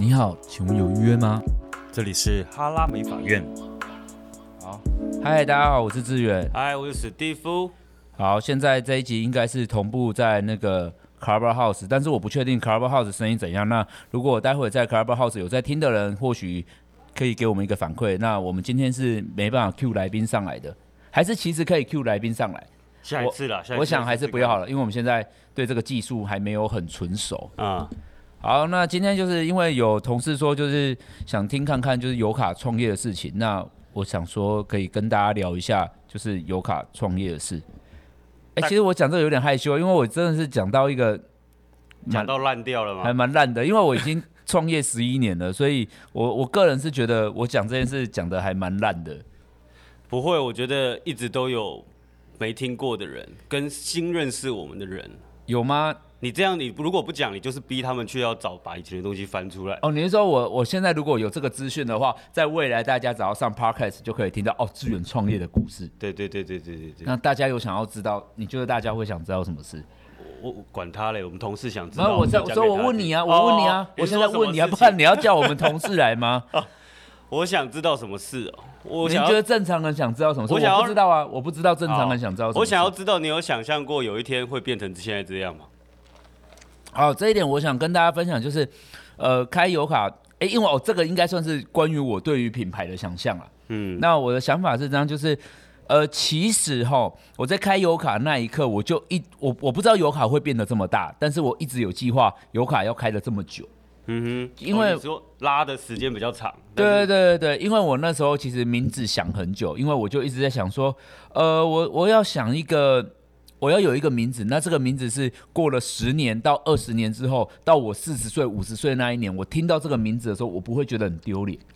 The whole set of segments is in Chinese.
你好，请问有预约吗？这里是哈拉美法院。好，嗨，大家好，我是志远。嗨，我是史蒂夫。好，现在这一集应该是同步在那个 Clubhouse，但是我不确定 Clubhouse 声音怎样。那如果待会在 Clubhouse 有在听的人，或许可以给我们一个反馈。那我们今天是没办法 Q 来宾上来的，还是其实可以 Q 来宾上来？下一次了，我想还是不要好了，因为我们现在对这个技术还没有很纯熟。啊、嗯。好，那今天就是因为有同事说，就是想听看看就是油卡创业的事情。那我想说可以跟大家聊一下，就是油卡创业的事。哎、欸，其实我讲这个有点害羞，因为我真的是讲到一个讲到烂掉了吗？还蛮烂的，因为我已经创业十一年了，所以我我个人是觉得我讲这件事讲的还蛮烂的。不会，我觉得一直都有没听过的人跟新认识我们的人。有吗？你这样，你如果不讲，你就是逼他们去要找把以前的东西翻出来。哦，你是说我我现在如果有这个资讯的话，在未来大家只要上 Podcast 就可以听到哦，志远创业的故事。对对对对对对对。那大家有想要知道？你觉得大家会想知道什么事？我，我管他嘞，我们同事想知道。那我说我问你啊，我问你啊，哦、我现在问你啊，不然你要叫我们同事来吗？啊、我想知道什么事哦。我你觉得正常人想知道什么事？我想要我不知道啊，我不知道正常人想知道什么事。我想要知道，你有想象过有一天会变成现在这样吗？好，这一点我想跟大家分享，就是，呃，开油卡，哎，因为我、哦、这个应该算是关于我对于品牌的想象了。嗯，那我的想法是这样，就是，呃，其实哈，我在开油卡那一刻，我就一我我不知道油卡会变得这么大，但是我一直有计划油卡要开的这么久。嗯哼，因为、哦、说拉的时间比较长。对对对对，因为我那时候其实名字想很久，因为我就一直在想说，呃，我我要想一个。我要有一个名字，那这个名字是过了十年到二十年之后，到我四十岁、五十岁那一年，我听到这个名字的时候，我不会觉得很丢脸。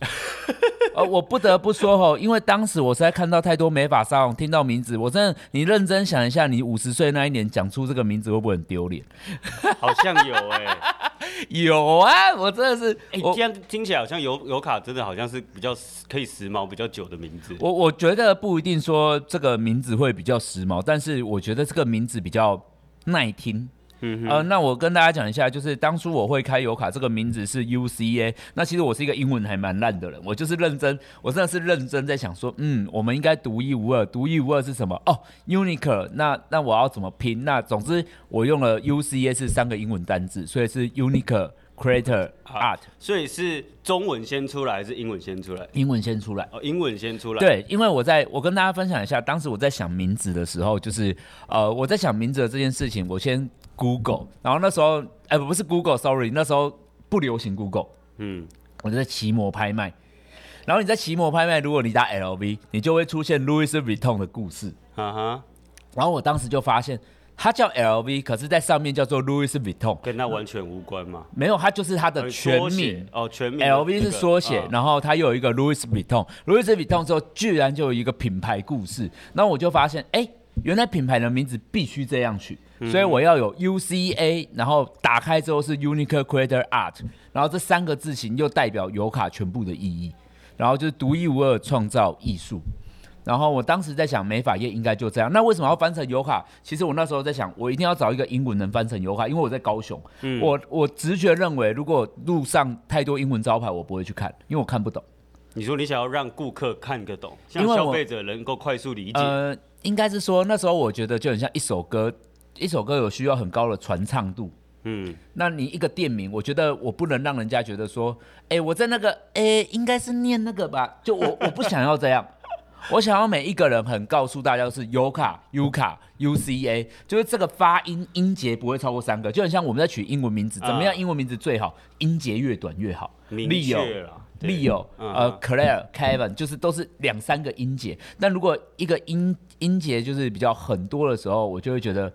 呃，我不得不说吼，因为当时我实在看到太多美发沙龙，听到名字，我真的，你认真想一下，你五十岁那一年讲出这个名字会不会很丢脸？好像有哎、欸，有啊，我真的是，哎、欸，这样听起来好像有有卡真的好像是比较可以时髦、比较久的名字。我我觉得不一定说这个名字会比较时髦，但是我觉得这个名字比较耐听。嗯呃，那我跟大家讲一下，就是当初我会开油卡这个名字是 UCA，那其实我是一个英文还蛮烂的人，我就是认真，我真的是认真在想说，嗯，我们应该独一无二，独一无二是什么？哦，Unique，那那我要怎么拼？那总之我用了 UCA 是三个英文单字，所以是 Unique Creator Art，所以是中文先出来还是英文先出来？英文先出来。哦，英文先出来。对，因为我在我跟大家分享一下，当时我在想名字的时候，就是呃，我在想名字的这件事情，我先。Google，然后那时候，哎、欸，不是 Google，Sorry，那时候不流行 Google，嗯，我就在奇摩拍卖，然后你在奇摩拍卖，如果你打 LV，你就会出现 Louis Vuitton 的故事，哈哈，然后我当时就发现，它叫 LV，可是在上面叫做 Louis Vuitton，跟它完全无关吗？没有，它就是它的全名。哦，全名，LV 是缩写，哦、然后它又有一个 Louis Vuitton，Louis Vuitton 之后居然就有一个品牌故事，然后我就发现，哎、欸，原来品牌的名字必须这样取。所以我要有 UCA，然后打开之后是 Unique Creator Art，然后这三个字形又代表油卡全部的意义，然后就是独一无二创造艺术。然后我当时在想，美法业应该就这样。那为什么要翻成油卡？其实我那时候在想，我一定要找一个英文能翻成油卡，因为我在高雄。嗯、我我直觉认为，如果路上太多英文招牌，我不会去看，因为我看不懂。你说你想要让顾客看个懂，像消费者能够快速理解？呃，应该是说那时候我觉得就很像一首歌。一首歌有需要很高的传唱度，嗯，那你一个店名，我觉得我不能让人家觉得说，哎、欸，我在那个，哎、欸，应该是念那个吧，就我 我不想要这样，我想要每一个人很告诉大家是尤卡、尤卡、UCA，就是这个发音音节不会超过三个，就很像我们在取英文名字，怎么样英文名字最好，音节越短越好，明确了。Leo，呃，Claire、Kevin，就是都是两三个音节，但如果一个音音节就是比较很多的时候，我就会觉得。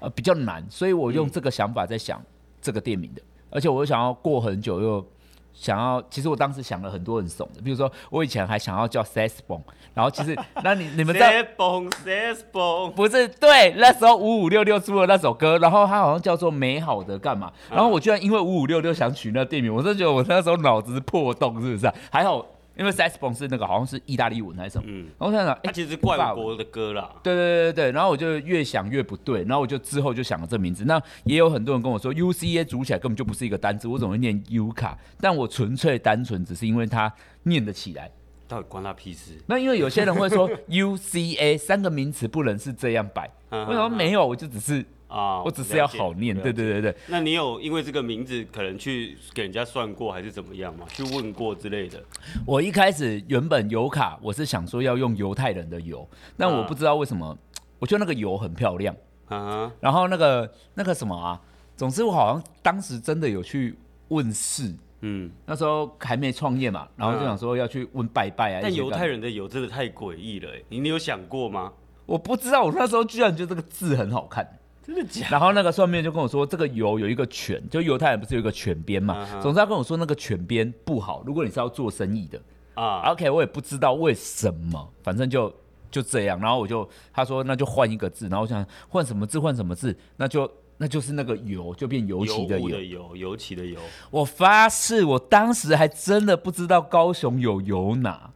呃，比较难，所以我用这个想法在想这个店名的，嗯、而且我又想要过很久，又想要，其实我当时想了很多很怂的，比如说我以前还想要叫 Sesbon，然后其实 那你你们知道 Sesbon Sesbon 不是对，那时候五五六六出了那首歌，然后它好像叫做美好的干嘛，然后我居然因为五五六六想取那店名，我真的觉得我那时候脑子是破洞，是不是、啊？还好因为 saxophone 是那个好像是意大利文还是什么，嗯，然后我想想，它其实是外国的歌啦，对对对对对，然后我就越想越不对，然后我就之后就想了这名字。那也有很多人跟我说，U C A 组起来根本就不是一个单字，我怎么会念 U 卡？但我纯粹单纯只是因为它念得起来。到底关他屁事？那因为有些人会说 U C A 三个名词不能是这样摆，为什么没有？我就只是啊，我只是要好念。对对对对。那你有因为这个名字可能去给人家算过还是怎么样吗？去问过之类的？我一开始原本油卡我是想说要用犹太人的油，但我不知道为什么，我觉得那个油很漂亮啊。然后那个那个什么啊，总之我好像当时真的有去问事。嗯，那时候还没创业嘛，然后就想说要去问拜拜啊。但犹太人的油真的太诡异了，你你有想过吗？我不知道，我那时候居然觉得这个字很好看，真的假的？然后那个算命就跟我说，这个油有一个犬，就犹太人不是有一个犬边嘛？总之他跟我说那个犬边不好，如果你是要做生意的啊。OK，我也不知道为什么，反正就就这样。然后我就他说那就换一个字，然后我想换什么字换什么字，那就。那就是那个油，就变油漆的油，油油漆的油。我发誓，我当时还真的不知道高雄有油拿，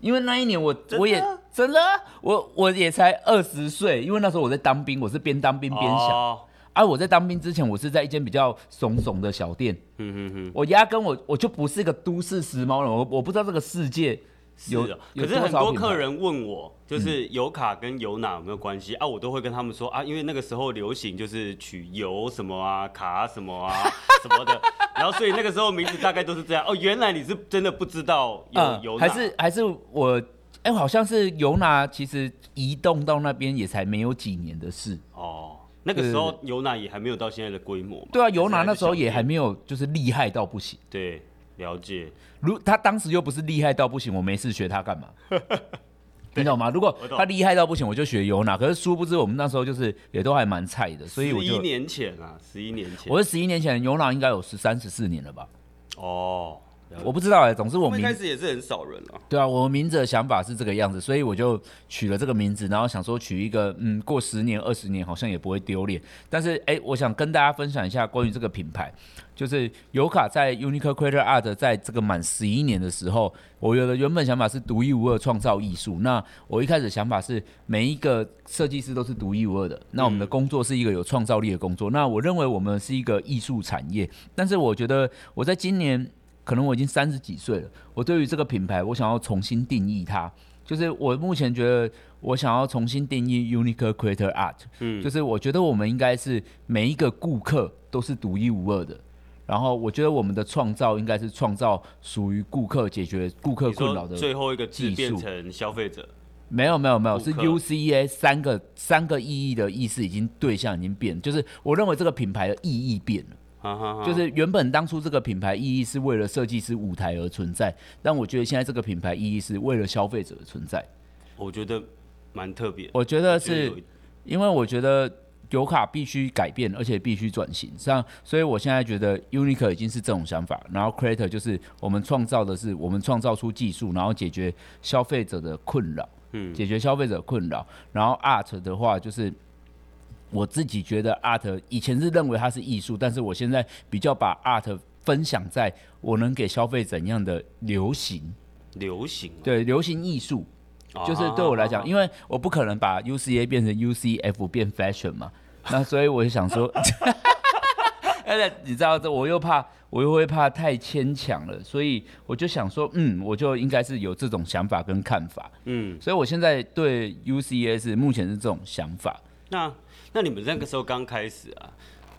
因为那一年我我也真的，我我也才二十岁，因为那时候我在当兵，我是边当兵边想。哦、啊，我在当兵之前，我是在一间比较怂怂的小店。嗯哼哼，我压根我我就不是一个都市时髦人，我我不知道这个世界。有，可是很多客人问我，就是油卡跟油哪有没有关系、嗯、啊？我都会跟他们说啊，因为那个时候流行就是取油什么啊，卡什么啊什么的，然后所以那个时候名字大概都是这样。哦，原来你是真的不知道有油、嗯、还是还是我哎、欸，好像是油哪，其实移动到那边也才没有几年的事哦。那个时候油哪也还没有到现在的规模。对啊，油哪那时候也还没有就是厉害到不行。对。了解，如他当时又不是厉害到不行，我没事学他干嘛？你懂吗？如果他厉害到不行，我就学尤娜。可是殊不知，我们那时候就是也都还蛮菜的，所以我就十一年前啊，十一年前，我是十一年前尤娜应该有十三十四年了吧？哦。我不知道哎、欸，总之我们一开始也是很少人啊。对啊，我名字的想法是这个样子，所以我就取了这个名字，然后想说取一个，嗯，过十年、二十年好像也不会丢脸。但是哎、欸，我想跟大家分享一下关于这个品牌，就是尤卡在 Unique Creator Art 在这个满十一年的时候，我有的原本想法是独一无二创造艺术。那我一开始想法是每一个设计师都是独一无二的，那我们的工作是一个有创造力的工作。那我认为我们是一个艺术产业，但是我觉得我在今年。可能我已经三十几岁了，我对于这个品牌，我想要重新定义它。就是我目前觉得，我想要重新定义 Unique Creator Art。嗯，就是我觉得我们应该是每一个顾客都是独一无二的。然后我觉得我们的创造应该是创造属于顾客、解决顾客困扰的。最后一个字变成消费者？没有没有没有，是 UCA 三个三个意义的意思已经对象已经变了，就是我认为这个品牌的意义变了。就是原本当初这个品牌意义是为了设计师舞台而存在，但我觉得现在这个品牌意义是为了消费者而存在。我觉得蛮特别。我觉得是因为我觉得油卡必须改变，而且必须转型，这样，所以我现在觉得 Unique 已经是这种想法，然后 Creator 就是我们创造的是我们创造出技术，然后解决消费者的困扰，嗯，解决消费者困扰，然后 Art 的话就是。我自己觉得 art 以前是认为它是艺术，但是我现在比较把 art 分享在我能给消费怎样的流行，流行对流行艺术，就是对我来讲，因为我不可能把 UCA 变成 UCF 变 fashion 嘛，那所以我就想说，而 且你知道这我又怕我又会怕太牵强了，所以我就想说，嗯，我就应该是有这种想法跟看法，嗯，所以我现在对 UCA 是目前是这种想法，那。那你们那个时候刚开始啊，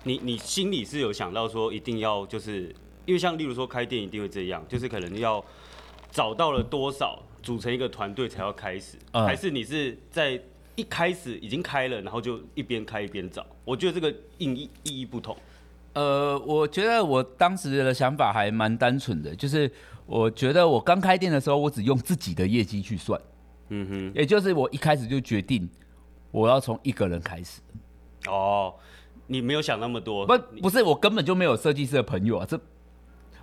你你心里是有想到说一定要就是，因为像例如说开店一定会这样，就是可能要找到了多少组成一个团队才要开始，还是你是在一开始已经开了，然后就一边开一边找？我觉得这个意义意义不同。呃，我觉得我当时的想法还蛮单纯的，就是我觉得我刚开店的时候，我只用自己的业绩去算，嗯哼，也就是我一开始就决定我要从一个人开始。哦，你没有想那么多，不不是，我根本就没有设计师的朋友啊。这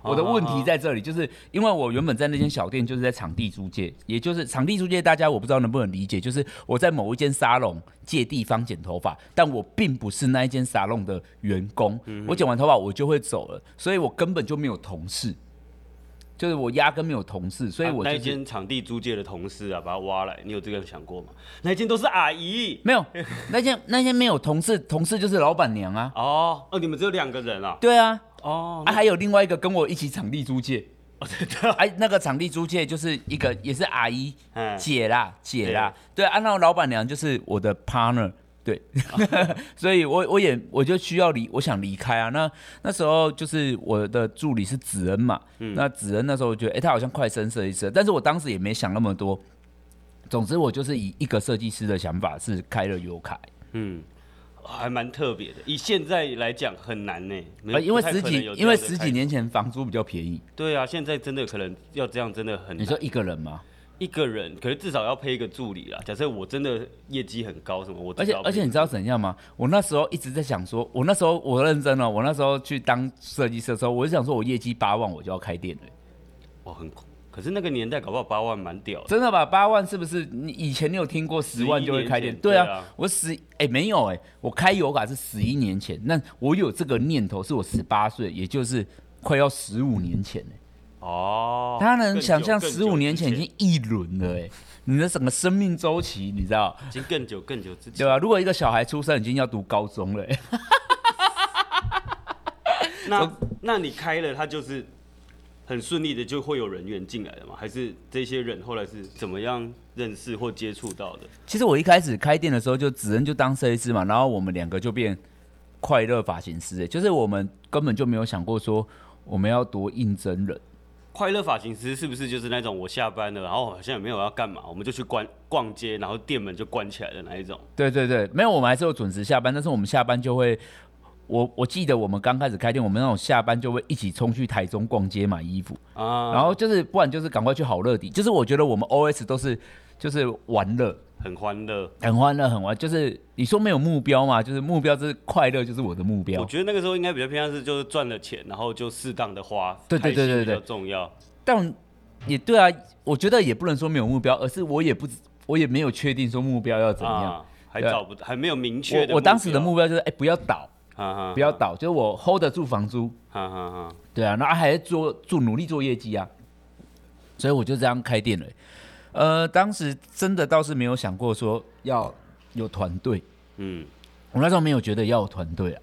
我的问题在这里，就是因为我原本在那间小店就是在场地租借，也就是场地租借，大家我不知道能不能理解，就是我在某一间沙龙借地方剪头发，但我并不是那一间沙龙的员工，我剪完头发我就会走了，所以我根本就没有同事。就是我压根没有同事，所以我、就是啊、那间场地租借的同事啊，把他挖来，你有这个想过吗？那间都是阿姨，没有，那间那间没有同事，同事就是老板娘啊。哦哦，你们只有两个人啊？对啊。哦，啊，还有另外一个跟我一起场地租借。哦，对对。哎，那个场地租借就是一个也是阿姨，姐啦，姐啦。对，啊，那老板娘就是我的 partner。对，所以我我也我就需要离，我想离开啊。那那时候就是我的助理是子恩嘛，嗯、那子恩那时候我觉得，哎、欸，他好像快升设计师，但是我当时也没想那么多。总之，我就是以一个设计师的想法是开了尤凯。嗯，还蛮特别的。以现在来讲很难呢，因为十几因为十几年前房租比较便宜。对啊，现在真的可能要这样，真的很难。你说一个人吗？一个人，可是至少要配一个助理啦。假设我真的业绩很高，什么我而且而且你知道怎样吗？我那时候一直在想说，我那时候我认真了，我那时候去当设计师的时候，我就想说我业绩八万，我就要开店了。哇，很苦。可是那个年代搞不好八万蛮屌的。真的吧？八万是不是？你以前你有听过十万就会开店？对啊，我十哎、欸、没有哎、欸，我开油卡是十一年前，那我有这个念头是我十八岁，也就是快要十五年前、欸哦，他能想象十五年前已经一轮了哎，你的整个生命周期你知道？已经更久更久之前，对吧？如果一个小孩出生已经要读高中了，那那你开了，他就是很顺利的就会有人员进来了吗？还是这些人后来是怎么样认识或接触到的？其实我一开始开店的时候就只能就当设计师嘛，然后我们两个就变快乐发型师哎，就是我们根本就没有想过说我们要多应征人。快乐发型师是不是就是那种我下班了，然后好像也没有要干嘛，我们就去逛逛街，然后店门就关起来的那一种？对对对，没有，我们还是有准时下班，但是我们下班就会，我我记得我们刚开始开店，我们那种下班就会一起冲去台中逛街买衣服啊，然后就是不然就是赶快去好乐迪，就是我觉得我们 OS 都是就是玩乐。很欢乐，很欢乐，很玩，就是你说没有目标嘛？就是目标，就是快乐，就是我的目标。我觉得那个时候应该比较偏向是，就是赚了钱，然后就适当的花，对对对对对，比较重要。但也对啊，我觉得也不能说没有目标，而是我也不，我也没有确定说目标要怎么样，啊、还找不，还没有明确的。我我当时的目标就是，哎、欸，不要倒，哈哈哈哈不要倒，就是我 hold 得住房租，啊啊啊。对啊，然后还做做努力做业绩啊，所以我就这样开店了。呃，当时真的倒是没有想过说要有团队，嗯，我那时候没有觉得要有团队啊。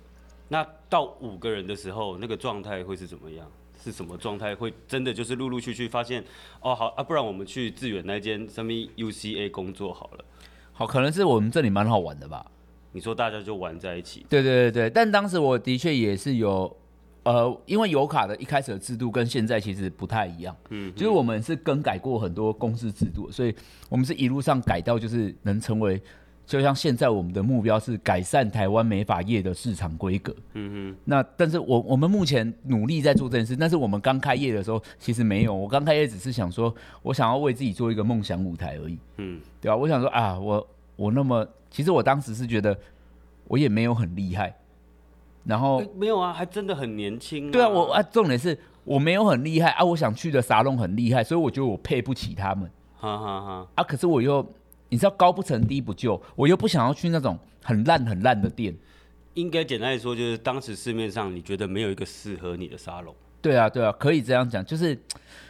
那到五个人的时候，那个状态会是怎么样？是什么状态？会真的就是陆陆续续发现，哦，好啊，不然我们去致远那间什么 UCA 工作好了。好，可能是我们这里蛮好玩的吧？你说大家就玩在一起？对对对对，但当时我的确也是有。呃，因为油卡的一开始的制度跟现在其实不太一样，嗯，就是我们是更改过很多公司制度，所以我们是一路上改到就是能成为，就像现在我们的目标是改善台湾美发业的市场规格，嗯哼，那但是我我们目前努力在做这件事，但是我们刚开业的时候其实没有，我刚开业只是想说我想要为自己做一个梦想舞台而已，嗯，对吧？我想说啊，我我那么其实我当时是觉得我也没有很厉害。然后、欸、没有啊，还真的很年轻、啊。对啊，我啊，重点是我没有很厉害啊，我想去的沙龙很厉害，所以我觉得我配不起他们。哈哈哈。啊，可是我又，你知道高不成低不就，我又不想要去那种很烂很烂的店。应该简单来说，就是当时市面上你觉得没有一个适合你的沙龙。对啊，对啊，可以这样讲，就是，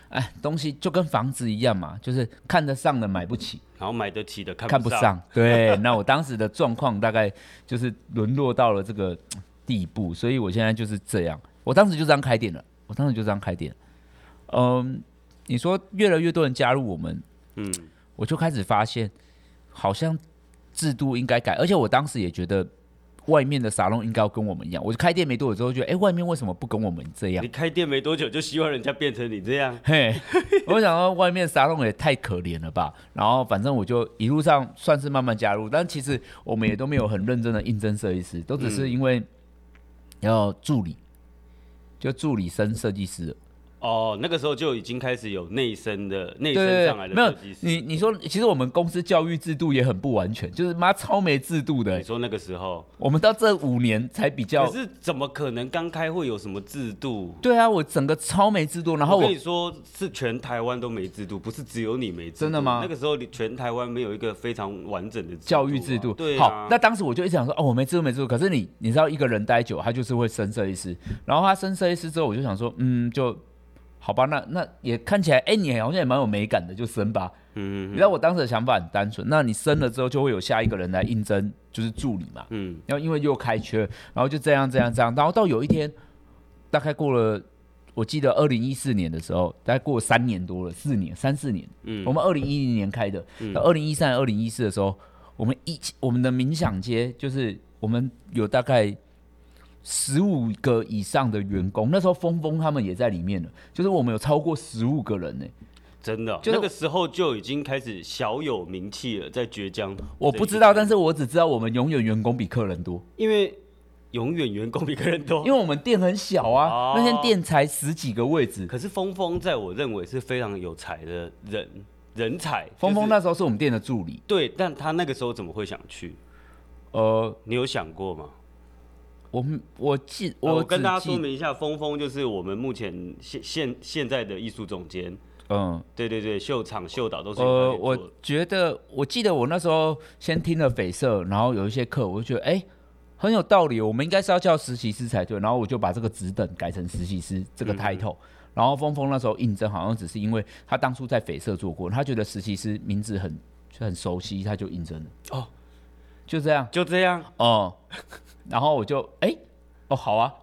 哎，东西就跟房子一样嘛，就是看得上的买不起，然后买得起的看不看不上。对，那我当时的状况大概就是沦落到了这个。地步，所以我现在就是这样。我当时就这样开店了，我当时就这样开店。嗯，你说越来越多人加入我们，嗯，我就开始发现，好像制度应该改，而且我当时也觉得。外面的沙龙应该要跟我们一样。我就开店没多久之后，觉得哎、欸，外面为什么不跟我们这样？你开店没多久就希望人家变成你这样？嘿，我想到外面沙龙也太可怜了吧。然后反正我就一路上算是慢慢加入，但其实我们也都没有很认真的应征设计师，都只是因为要助理，就助理升设计师。哦，那个时候就已经开始有内生的内生上来的设计师。没有，你你说，其实我们公司教育制度也很不完全，就是妈超没制度的。你说那个时候，我们到这五年才比较。可是怎么可能刚开会有什么制度？对啊，我整个超没制度。然后我，我跟你说，是全台湾都没制度，不是只有你没制度。真的吗？那个时候全台湾没有一个非常完整的、啊、教育制度。对、啊，好，那当时我就一直想说，哦，我没制度没制度。可是你你知道，一个人待久，他就是会升设计师。然后他升设计师之后，我就想说，嗯，就。好吧，那那也看起来，哎、欸，你好像也蛮有美感的，就生吧。嗯，你知道我当时的想法很单纯，那你生了之后，就会有下一个人来应征，就是助理嘛。嗯，然后因为又开缺，然后就这样这样这样，然后到有一天，大概过了，我记得二零一四年的时候，大概过了三年多了，四年三四年。嗯，我们二零一零年开的，到二零一三、二零一四的时候，我们一我们的冥想街就是我们有大概十五个以上的员工，那时候峰峰他们也在里面了，就是我们有超过十五个人呢、欸。真的，就那个时候就已经开始小有名气了，在绝江。我不知道，但是我只知道我们永远员工比客人多，因为永远员工比客人多，因为我们店很小啊，哦、那间店才十几个位置。可是峰峰在我认为是非常有才的人人才。峰峰那时候是我们店的助理，对，但他那个时候怎么会想去？呃，你有想过吗？我我记我、跟大家说明一下，峰峰就是我们目前现现现在的艺术总监。嗯，对对对，秀场秀导都是。呃，我觉得，我记得我那时候先听了绯色，然后有一些课，我就觉得，哎，很有道理，我们应该是要叫实习师才对。然后我就把这个职等改成实习师这个 title。嗯、然后峰峰那时候应征，好像只是因为他当初在绯色做过，他觉得实习师名字很就很熟悉，他就应征了。哦，就这样，就这样。哦、嗯，然后我就，哎，哦，好啊。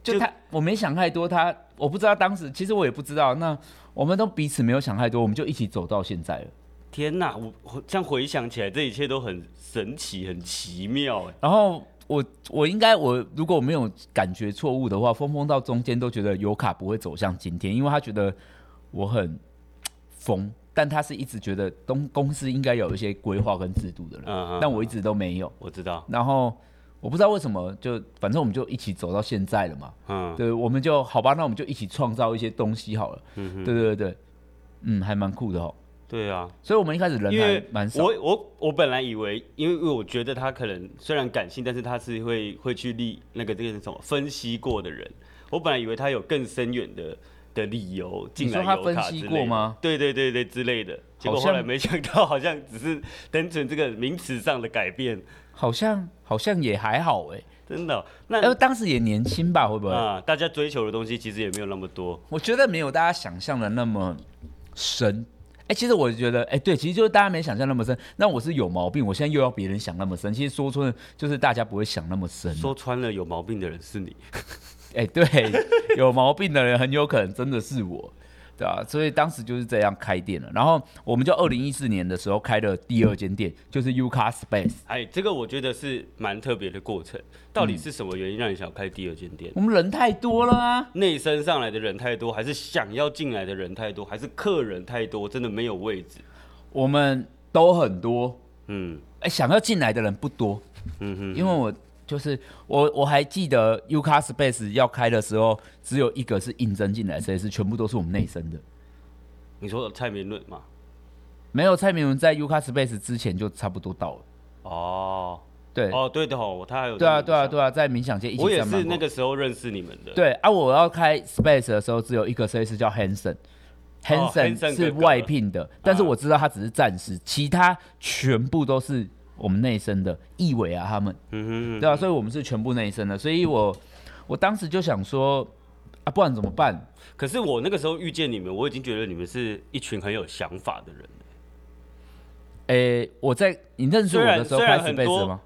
就他，就我没想太多，他我不知道当时，其实我也不知道。那我们都彼此没有想太多，我们就一起走到现在了。天哪，我这样回想起来，这一切都很神奇，很奇妙哎。然后我我应该我如果我没有感觉错误的话，峰峰到中间都觉得尤卡不会走向今天，因为他觉得我很疯，但他是一直觉得东公司应该有一些规划跟制度的人，嗯嗯，但我一直都没有。我知道。然后。我不知道为什么，就反正我们就一起走到现在了嘛。嗯，对，我们就好吧，那我们就一起创造一些东西好了。嗯哼，对对对，嗯，还蛮酷的哦。对啊，所以我们一开始人还蛮少。我我我本来以为，因为因为我觉得他可能虽然感性，但是他是会会去立那个这个什么分析过的人。我本来以为他有更深远的的理由进来。你说他分析过吗？对对对对之类的。结果后来没想到，好像只是单纯这个名词上的改变。好像好像也还好哎、欸，真的、喔。那呃，当时也年轻吧，会不会啊？大家追求的东西其实也没有那么多。我觉得没有大家想象的那么深。哎、欸，其实我觉得，哎、欸，对，其实就是大家没想象那么深。那我是有毛病，我现在又要别人想那么深。其实说穿了，就是大家不会想那么深。说穿了，有毛病的人是你。哎、欸，对，有毛病的人很有可能真的是我。对啊，所以当时就是这样开店了。然后我们就二零一四年的时候开了第二间店，就是 Yuka Space。哎，这个我觉得是蛮特别的过程。到底是什么原因让你想开第二间店？我们人太多了啊，内生上来的人太多，还是想要进来的人太多，还是客人太多，真的没有位置？我们都很多，嗯，哎，想要进来的人不多，嗯哼，因为我。就是我我还记得 Yuka Space 要开的时候，只有一个是应征进来，所以是全部都是我们内生的。你说的蔡明伦吗？没有，蔡明伦在 Yuka Space 之前就差不多到了。哦，对，哦，对的哦，他还有对啊，对啊，对啊，在冥想界一起。我也是那个时候认识你们的。对啊，我要开 Space 的时候，只有一个设计师叫 Hanson，Hanson 是外聘的，但是我知道他只是暂时，其他全部都是。我们内生的义伟啊，他们，对啊，所以我们是全部内生的，所以我我当时就想说，啊，不然怎么办？可是我那个时候遇见你们，我已经觉得你们是一群很有想法的人。诶、欸，我在你认识我的时候开 Space 吗？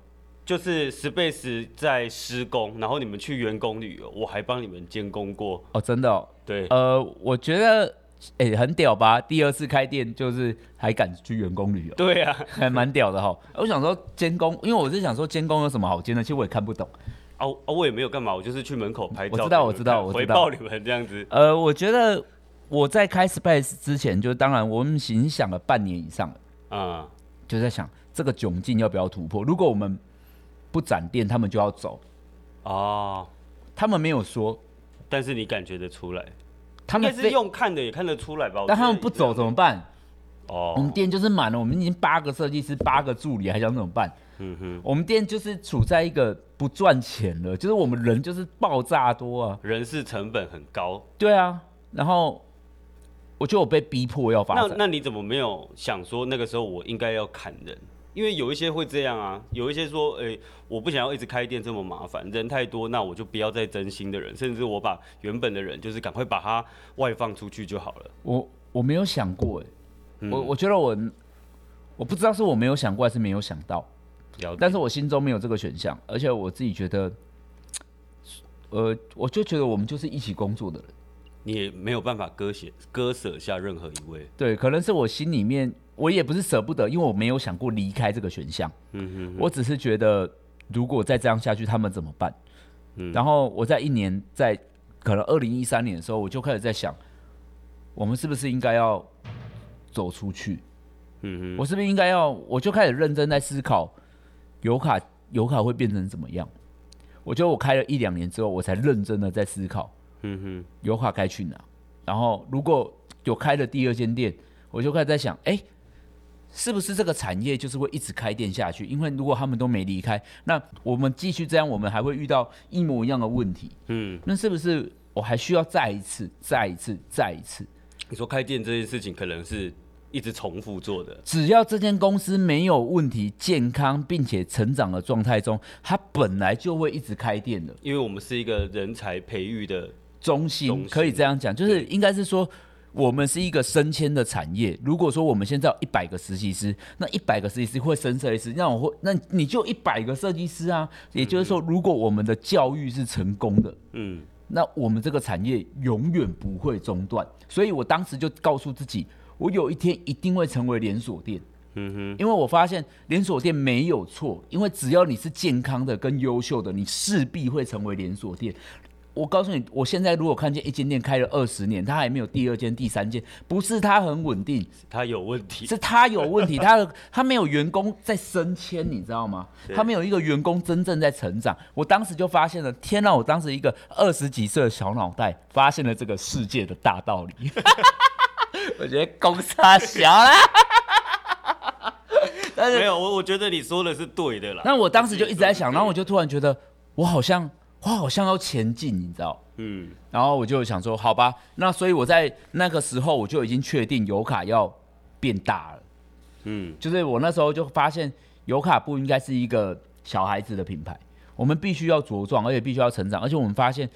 就是 Space 在施工，然后你们去员工旅游，我还帮你们监工过。哦，真的哦？对，呃，我觉得。哎、欸，很屌吧？第二次开店就是还敢去员工旅游，对啊，还蛮屌的哈。我想说监工，因为我是想说监工有什么好监的，其实我也看不懂。哦哦，我也没有干嘛，我就是去门口拍照。我知道，我知道，我知道。回报你们这样子。呃，我觉得我在开 Space 之前，就当然我们已经想了半年以上了，嗯，就在想这个窘境要不要突破。如果我们不展店，他们就要走。哦，他们没有说，但是你感觉得出来。他们是用看的也看得出来吧？但他们不走怎么办？哦，我们店就是满了，我们已经八个设计师、八个助理，还想怎么办？嗯哼，我们店就是处在一个不赚钱了，就是我们人就是爆炸多啊，人事成本很高。对啊，然后我觉得我被逼迫要发展。那那你怎么没有想说那个时候我应该要砍人？因为有一些会这样啊，有一些说，哎、欸，我不想要一直开店这么麻烦，人太多，那我就不要再增新的人，甚至我把原本的人就是赶快把它外放出去就好了。我我没有想过、欸，哎、嗯，我我觉得我我不知道是我没有想过还是没有想到，但是我心中没有这个选项，而且我自己觉得，呃，我就觉得我们就是一起工作的人。你也没有办法割舍割舍下任何一位，对，可能是我心里面，我也不是舍不得，因为我没有想过离开这个选项。嗯哼哼，我只是觉得，如果再这样下去，他们怎么办？嗯，然后我在一年，在可能二零一三年的时候，我就开始在想，我们是不是应该要走出去？嗯哼，我是不是应该要？我就开始认真在思考，油卡油卡会变成怎么样？我觉得我开了一两年之后，我才认真的在思考。嗯哼，油卡该去哪？然后如果有开了第二间店，我就开始在想，哎，是不是这个产业就是会一直开店下去？因为如果他们都没离开，那我们继续这样，我们还会遇到一模一样的问题。嗯，那是不是我还需要再一次、再一次、再一次？你说开店这件事情，可能是一直重复做的。只要这间公司没有问题、健康并且成长的状态中，它本来就会一直开店的。因为我们是一个人才培育的。中心可以这样讲，就是应该是说，我们是一个升迁的产业。如果说我们现在有一百个实习师，那一百个实习师会升设计师，那我会，那你就一百个设计师啊。也就是说，如果我们的教育是成功的，嗯，那我们这个产业永远不会中断。所以我当时就告诉自己，我有一天一定会成为连锁店。嗯哼，因为我发现连锁店没有错，因为只要你是健康的跟优秀的，你势必会成为连锁店。我告诉你，我现在如果看见一间店开了二十年，它还没有第二间、第三间，不是它很稳定，它有问题，是它有问题，他他没有员工在升迁，你知道吗？它没有一个员工真正在成长。我当时就发现了，天哪！我当时一个二十几岁的小脑袋，发现了这个世界的大道理。我觉得公差小啦，但 是没有我，我觉得你说的是对的啦。那我当时就一直在想，然后我就突然觉得，我好像。我好像要前进，你知道？嗯，然后我就想说，好吧，那所以我在那个时候我就已经确定油卡要变大了。嗯，就是我那时候就发现油卡不应该是一个小孩子的品牌，我们必须要茁壮，而且必须要成长，而且我们发现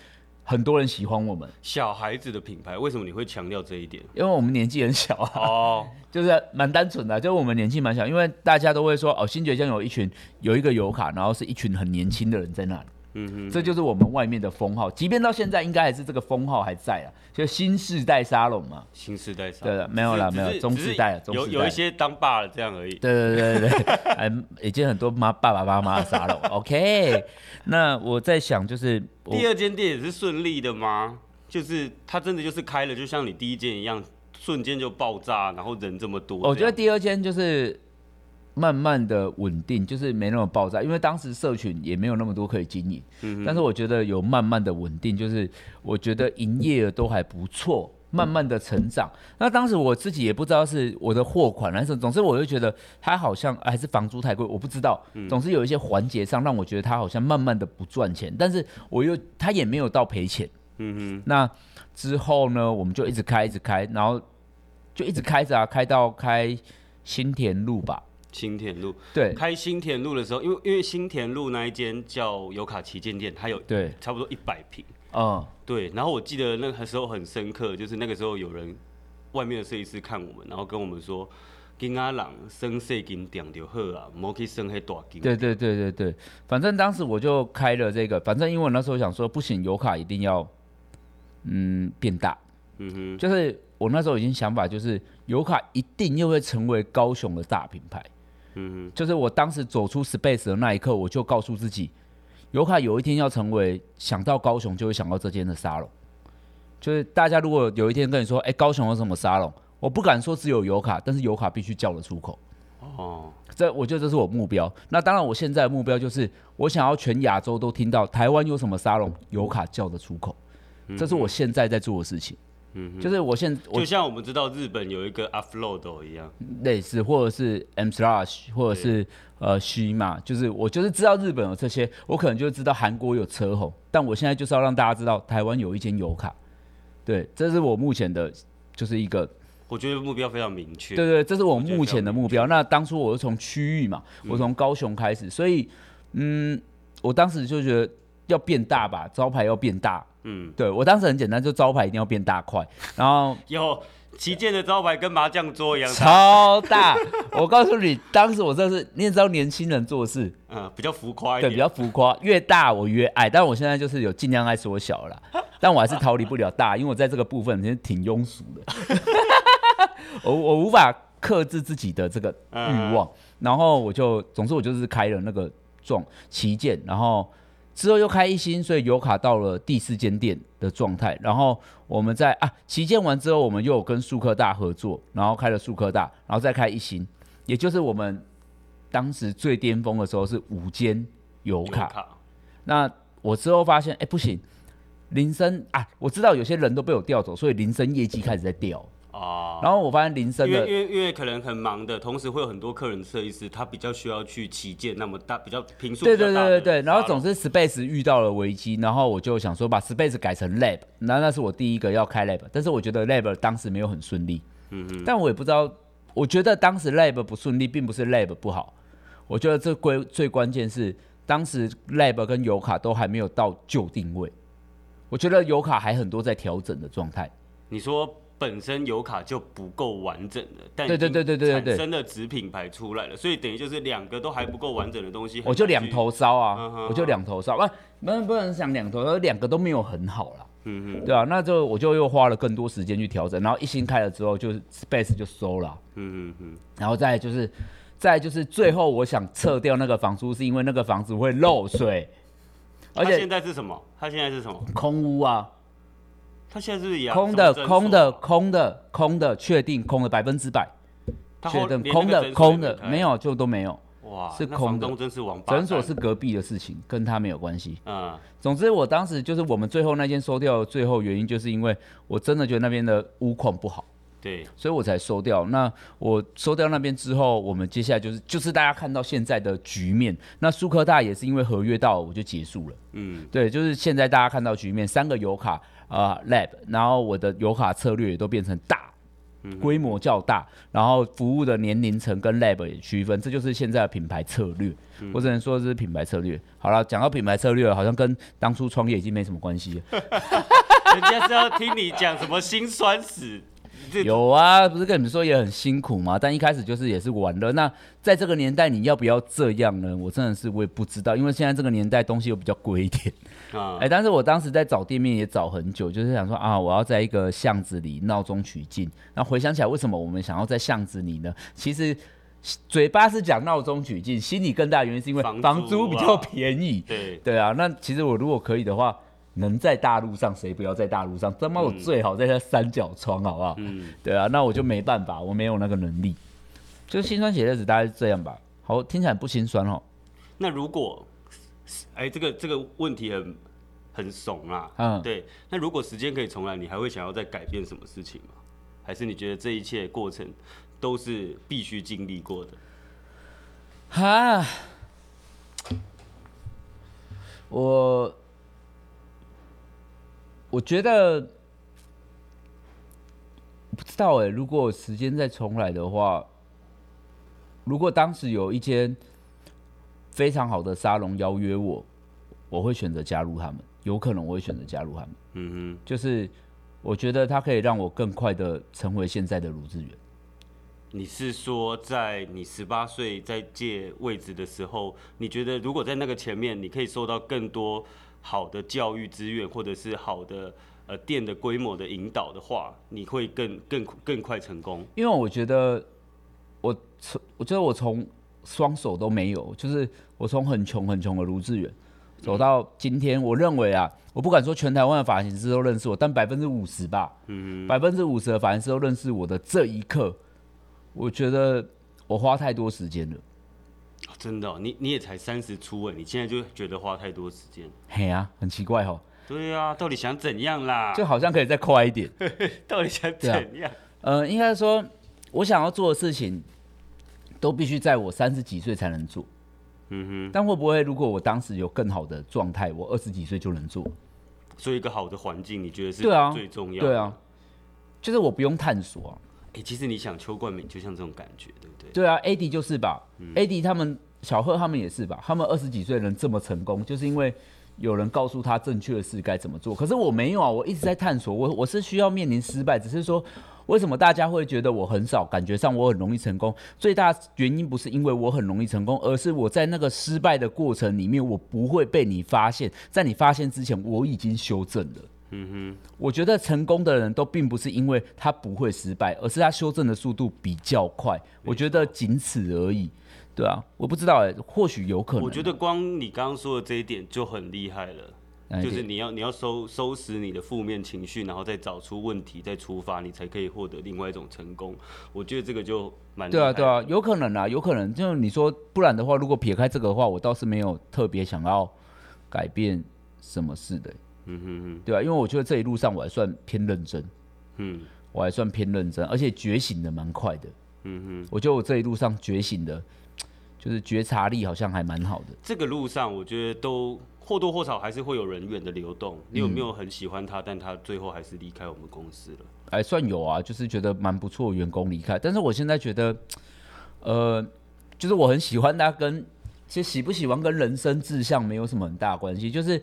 很多人喜欢我们。小孩子的品牌，为什么你会强调这一点？因为我们年纪很小啊，哦，就是蛮单纯的，就是我们年纪蛮小，因为大家都会说，哦，新觉江有一群有一个油卡，然后是一群很年轻的人在那里。嗯哼，这就是我们外面的封号，即便到现在，应该还是这个封号还在啊，就新世代沙龙嘛。新世代沙龙，对了，没有了，没有中世代了，有有一些当爸了这样而已。对对对对对，嗯，已经很多妈爸爸妈妈的沙龙。OK，那我在想，就是第二间店也是顺利的吗？就是它真的就是开了，就像你第一间一样，瞬间就爆炸，然后人这么多。我觉得第二间就是。慢慢的稳定，就是没那么爆炸，因为当时社群也没有那么多可以经营。嗯，但是我觉得有慢慢的稳定，就是我觉得营业额都还不错，慢慢的成长。那当时我自己也不知道是我的货款还是，总之我就觉得它好像还是房租太贵，我不知道。总之有一些环节上让我觉得它好像慢慢的不赚钱，但是我又它也没有到赔钱。嗯哼。那之后呢，我们就一直开，一直开，然后就一直开着啊，开到开新田路吧。新田路，对，开新田路的时候，因为因为新田路那一间叫油卡旗舰店，它有对。差不多一百平，嗯，对。然后我记得那个时候很深刻，就是那个时候有人外面的设计师看我们，然后跟我们说：“金阿郎生细金点就好啊，莫去生黑大金。”对对对对对，反正当时我就开了这个，反正因为我那时候想说，不行，油卡一定要嗯变大，嗯哼，就是我那时候已经想法就是油卡一定又会成为高雄的大品牌。嗯，就是我当时走出 Space 的那一刻，我就告诉自己，油卡有一天要成为想到高雄就会想到这间的沙龙。就是大家如果有一天跟你说，哎、欸，高雄有什么沙龙？我不敢说只有油卡，但是油卡必须叫得出口。哦，这我觉得这是我目标。那当然，我现在的目标就是我想要全亚洲都听到台湾有什么沙龙，油卡叫得出口。这是我现在在做的事情。嗯，就是我现在就像我们知道日本有一个 Offroad 一样，类似或者是 M Slash 或者是呃 She 嘛，就是我就是知道日本有这些，我可能就知道韩国有车吼，但我现在就是要让大家知道台湾有一间油卡，对，这是我目前的，就是一个我觉得目标非常明确。对对，这是我目前的目标。那当初我是从区域嘛，我从高雄开始，嗯、所以嗯，我当时就觉得要变大吧，招牌要变大。嗯，对我当时很简单，就招牌一定要变大块，然后 有旗舰的招牌跟麻将桌一样大超大。我告诉你，当时我真的是，你也知道年轻人做事，嗯，比较浮夸一点，对，比较浮夸，越大我越矮。但我现在就是有尽量爱缩小了，但我还是逃离不了大，因为我在这个部分其实挺庸俗的，我我无法克制自己的这个欲望，然后我就，总之我就是开了那个状旗舰，然后。之后又开一星，所以油卡到了第四间店的状态。然后我们在啊旗舰完之后，我们又有跟速科大合作，然后开了速科大，然后再开一星，也就是我们当时最巅峰的时候是五间油卡。油卡那我之后发现，哎不行，林森啊，我知道有些人都被我调走，所以林森业绩开始在掉。啊，然后我发现林森的，因为因为因为可能很忙的，同时会有很多客人设计师，他比较需要去旗舰那么大比较坪数，对对对对对。然后总之 Space 遇到了危机，然后我就想说把 Space 改成 Lab，那那是我第一个要开 Lab，但是我觉得 Lab 当时没有很顺利，嗯嗯。但我也不知道，我觉得当时 Lab 不顺利，并不是 Lab 不好，我觉得这关最关键是当时 Lab 跟油卡都还没有到旧定位，我觉得油卡还很多在调整的状态。你说？本身油卡就不够完整的，但对对对对对对，产生的子品牌出来了，所以等于就是两个都还不够完整的东西，我就两头烧啊，嗯、哼我就两头烧，不不能不能想两头，而两个都没有很好了，嗯嗯，对啊，那就我就又花了更多时间去调整，然后一新开了之后，就 space 就收了，嗯嗯嗯，然后再就是再就是最后我想撤掉那个房租，是因为那个房子会漏水，而且现在是什么？它现在是什么？空屋啊。他现在是？空的，空的，空的，空的，确定空的百分之百，确定空的，空的，没有就都没有。哇，是空的。诊所是隔壁的事情，跟他没有关系。嗯，总之我当时就是我们最后那间收掉，最后原因就是因为我真的觉得那边的屋况不好，对，所以我才收掉。那我收掉那边之后，我们接下来就是就是大家看到现在的局面。那苏科大也是因为合约到我就结束了。嗯，对，就是现在大家看到局面，三个油卡。啊、uh，Lab，然后我的油卡策略也都变成大，规模较大，然后服务的年龄层跟 Lab 也区分，这就是现在的品牌策略。嗯、我只能说这是品牌策略。好了，讲到品牌策略，好像跟当初创业已经没什么关系了。人家是要听你讲什么辛酸史。有啊，不是跟你们说也很辛苦吗？但一开始就是也是玩乐。那在这个年代，你要不要这样呢？我真的是我也不知道，因为现在这个年代东西又比较贵一点啊。哎、欸，但是我当时在找店面也找很久，就是想说啊，我要在一个巷子里闹中取静。那回想起来，为什么我们想要在巷子里呢？其实嘴巴是讲闹中取静，心里更大的原因是因为房租比较便宜。对对啊，那其实我如果可以的话。能在大路上，谁不要在大路上？他妈我最好在这三角窗，好不好？嗯，对啊，那我就没办法，我没有那个能力。就是心酸血泪史大概是这样吧。好，听起来不心酸哦。那如果，哎、欸，这个这个问题很很怂啊。嗯，对。那如果时间可以重来，你还会想要再改变什么事情吗？还是你觉得这一切过程都是必须经历过的？哈，我。我觉得不知道哎、欸，如果时间再重来的话，如果当时有一间非常好的沙龙邀约我，我会选择加入他们。有可能我会选择加入他们。嗯哼，就是我觉得他可以让我更快的成为现在的卢志远。你是说，在你十八岁在借位置的时候，你觉得如果在那个前面，你可以受到更多？好的教育资源，或者是好的呃店的规模的引导的话，你会更更更快成功。因为我觉得我从我觉得我从双手都没有，就是我从很穷很穷的卢志远走到今天，我认为啊，我不敢说全台湾的发型师都认识我，但百分之五十吧，嗯，百分之五十的发型师都认识我的这一刻，我觉得我花太多时间了。真的、哦，你你也才三十出哎，你现在就觉得花太多时间？嘿啊，很奇怪哦。对啊，到底想怎样啦？就好像可以再快一点。到底想怎样？啊、呃，应该说，我想要做的事情，都必须在我三十几岁才能做。嗯哼。但会不会，如果我当时有更好的状态，我二十几岁就能做？所以一个好的环境，你觉得是最重要的？对啊，对啊，就是我不用探索啊。欸，其实你想邱冠敏就像这种感觉，对不对？对啊，AD 就是吧、嗯、，AD 他们小贺他们也是吧，他们二十几岁能这么成功，就是因为有人告诉他正确的事该怎么做。可是我没有啊，我一直在探索，我我是需要面临失败，只是说。为什么大家会觉得我很少？感觉上我很容易成功。最大原因不是因为我很容易成功，而是我在那个失败的过程里面，我不会被你发现。在你发现之前，我已经修正了。嗯哼，我觉得成功的人都并不是因为他不会失败，而是他修正的速度比较快。我觉得仅此而已。对啊，我不知道哎、欸，或许有可能。我觉得光你刚刚说的这一点就很厉害了。就是你要你要收收拾你的负面情绪，然后再找出问题，再出发，你才可以获得另外一种成功。我觉得这个就蛮对啊对啊，有可能啊，有可能。就你说，不然的话，如果撇开这个的话，我倒是没有特别想要改变什么事的。嗯哼哼，对啊，因为我觉得这一路上我还算偏认真，嗯，我还算偏认真，而且觉醒的蛮快的。嗯哼，我觉得我这一路上觉醒的，就是觉察力好像还蛮好的。这个路上，我觉得都。或多或少还是会有人员的流动，你有没有很喜欢他，嗯、但他最后还是离开我们公司了？哎，算有啊，就是觉得蛮不错，员工离开。但是我现在觉得，呃，就是我很喜欢他跟，跟其实喜不喜欢跟人生志向没有什么很大关系。就是，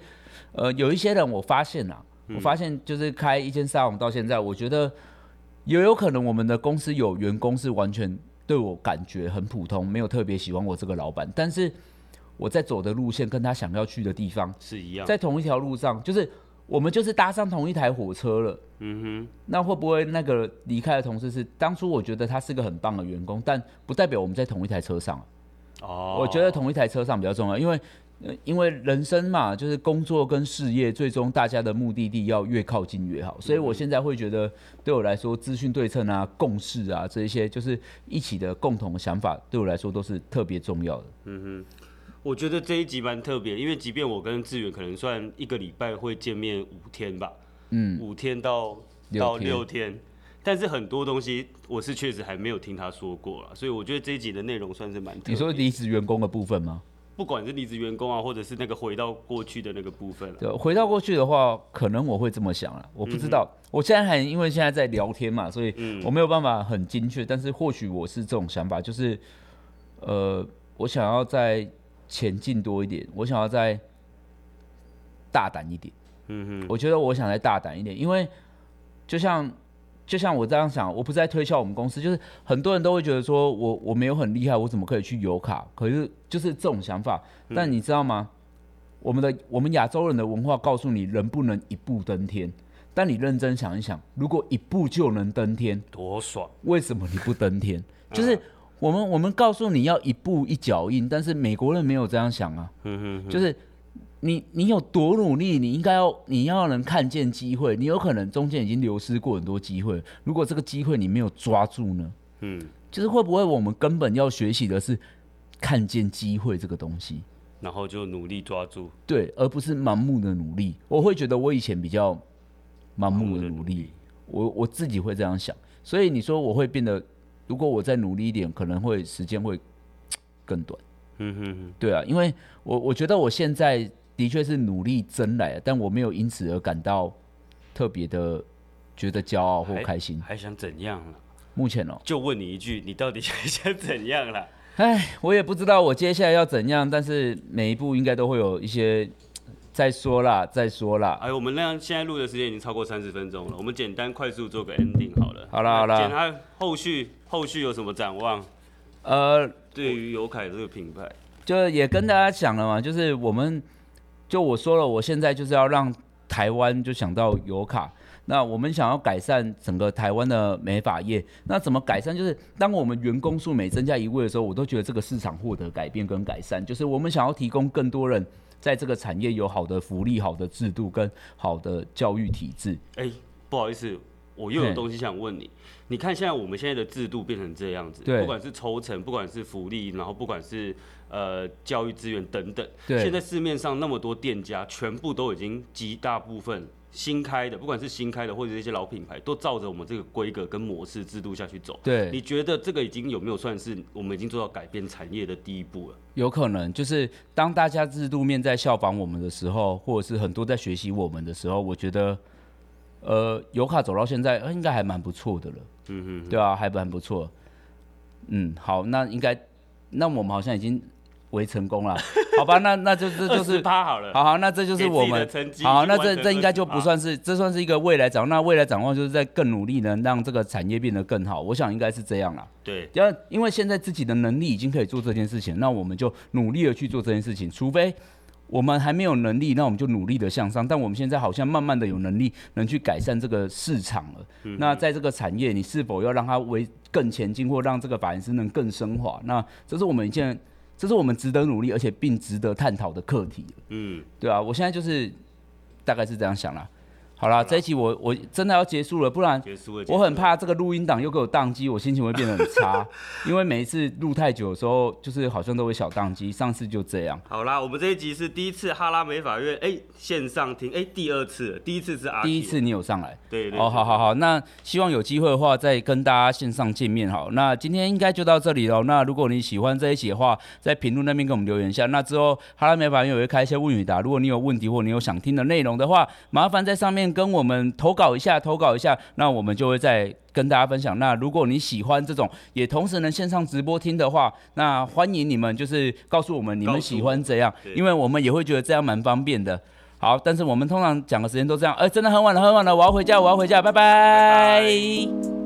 呃，有一些人我发现啊，我发现就是开一间沙龙到现在，我觉得也有可能我们的公司有员工是完全对我感觉很普通，没有特别喜欢我这个老板，但是。我在走的路线跟他想要去的地方是一样，在同一条路上，就是我们就是搭上同一台火车了。嗯哼，那会不会那个离开的同事是当初我觉得他是个很棒的员工，但不代表我们在同一台车上。哦，我觉得同一台车上比较重要，因为因为人生嘛，就是工作跟事业，最终大家的目的地要越靠近越好。所以我现在会觉得，对我来说，资讯对称啊、共识啊这一些，就是一起的共同的想法，对我来说都是特别重要的。嗯哼。我觉得这一集蛮特别，因为即便我跟志远可能算一个礼拜会见面五天吧，嗯，五天到到六天，但是很多东西我是确实还没有听他说过了，所以我觉得这一集的内容算是蛮。你说离职员工的部分吗？不管是离职员工啊，或者是那个回到过去的那个部分。对，回到过去的话，可能我会这么想了，我不知道。嗯、我现在还因为现在在聊天嘛，所以我没有办法很精确，但是或许我是这种想法，就是呃，我想要再。前进多一点，我想要再大胆一点。嗯哼，我觉得我想再大胆一点，因为就像就像我这样想，我不是在推销我们公司，就是很多人都会觉得说我我没有很厉害，我怎么可以去油卡？可是就是这种想法。但你知道吗？我们的我们亚洲人的文化告诉你，人不能一步登天。但你认真想一想，如果一步就能登天，多爽！为什么你不登天？就是。我们我们告诉你要一步一脚印，但是美国人没有这样想啊。就是你你有多努力，你应该要你要能看见机会，你有可能中间已经流失过很多机会。如果这个机会你没有抓住呢？嗯，就是会不会我们根本要学习的是看见机会这个东西，然后就努力抓住，对，而不是盲目的努力。我会觉得我以前比较盲目的努力，我我自己会这样想，所以你说我会变得。如果我再努力一点，可能会时间会更短。嗯哼哼，对啊，因为我我觉得我现在的确是努力争来的，但我没有因此而感到特别的觉得骄傲或开心。还，还想怎样了？目前哦，就问你一句，你到底还想怎样了？哎，我也不知道我接下来要怎样，但是每一步应该都会有一些。再说啦，再说啦。哎，我们那样现在录的时间已经超过三十分钟了，我们简单快速做个 ending 好了。好了好了。简单后续后续有什么展望？呃，对于尤凯这个品牌，就也跟大家讲了嘛，就是我们就我说了，我现在就是要让台湾就想到油卡。那我们想要改善整个台湾的美发业，那怎么改善？就是当我们员工数每增加一位的时候，我都觉得这个市场获得改变跟改善。就是我们想要提供更多人。在这个产业有好的福利、好的制度跟好的教育体制。哎，不好意思，我又有东西想问你。你看现在我们现在的制度变成这样子，不管是抽成，不管是福利，然后不管是呃教育资源等等，现在市面上那么多店家，全部都已经极大部分。新开的，不管是新开的或者是一些老品牌，都照着我们这个规格跟模式制度下去走。对，你觉得这个已经有没有算是我们已经做到改变产业的第一步了？有可能，就是当大家制度面在效仿我们的时候，或者是很多在学习我们的时候，我觉得，呃，油卡走到现在，应该还蛮不错的了。嗯嗯，对啊，还蛮不错。嗯，好，那应该，那我们好像已经。为成功了，好吧，那那就这就是他好了，好好，那这就是我们好，那这这应该就不算是，这算是一个未来展望。那未来展望就是在更努力呢让这个产业变得更好，我想应该是这样了。对，因为因为现在自己的能力已经可以做这件事情，那我们就努力的去做这件事情。除非我们还没有能力，那我们就努力的向上。但我们现在好像慢慢的有能力能去改善这个市场了。嗯、那在这个产业，你是否要让它为更前进，或让这个法人是能更升华？那这是我们一件。这是我们值得努力，而且并值得探讨的课题。嗯，对啊，我现在就是大概是这样想啦。好了，这一集我我真的要结束了，不然我很怕这个录音档又给我宕机，我心情会变得很差。因为每一次录太久的时候，就是好像都会小宕机，上次就这样。好啦，我们这一集是第一次哈拉美法院哎线上听哎第二次，第一次是阿，第一次你有上来，对对。哦，好好好，那希望有机会的话再跟大家线上见面好。那今天应该就到这里了。那如果你喜欢这一集的话，在评论那边给我们留言一下。那之后哈拉美法院也会开一些问与答，如果你有问题或你有想听的内容的话，麻烦在上面跟我们投。稿一下，投稿一下，那我们就会再跟大家分享。那如果你喜欢这种，也同时能线上直播听的话，那欢迎你们就是告诉我们你们喜欢这样，因为我们也会觉得这样蛮方便的。好，但是我们通常讲的时间都这样，哎、欸，真的很晚了，很晚了，我要回家，我要回家，拜拜。拜拜。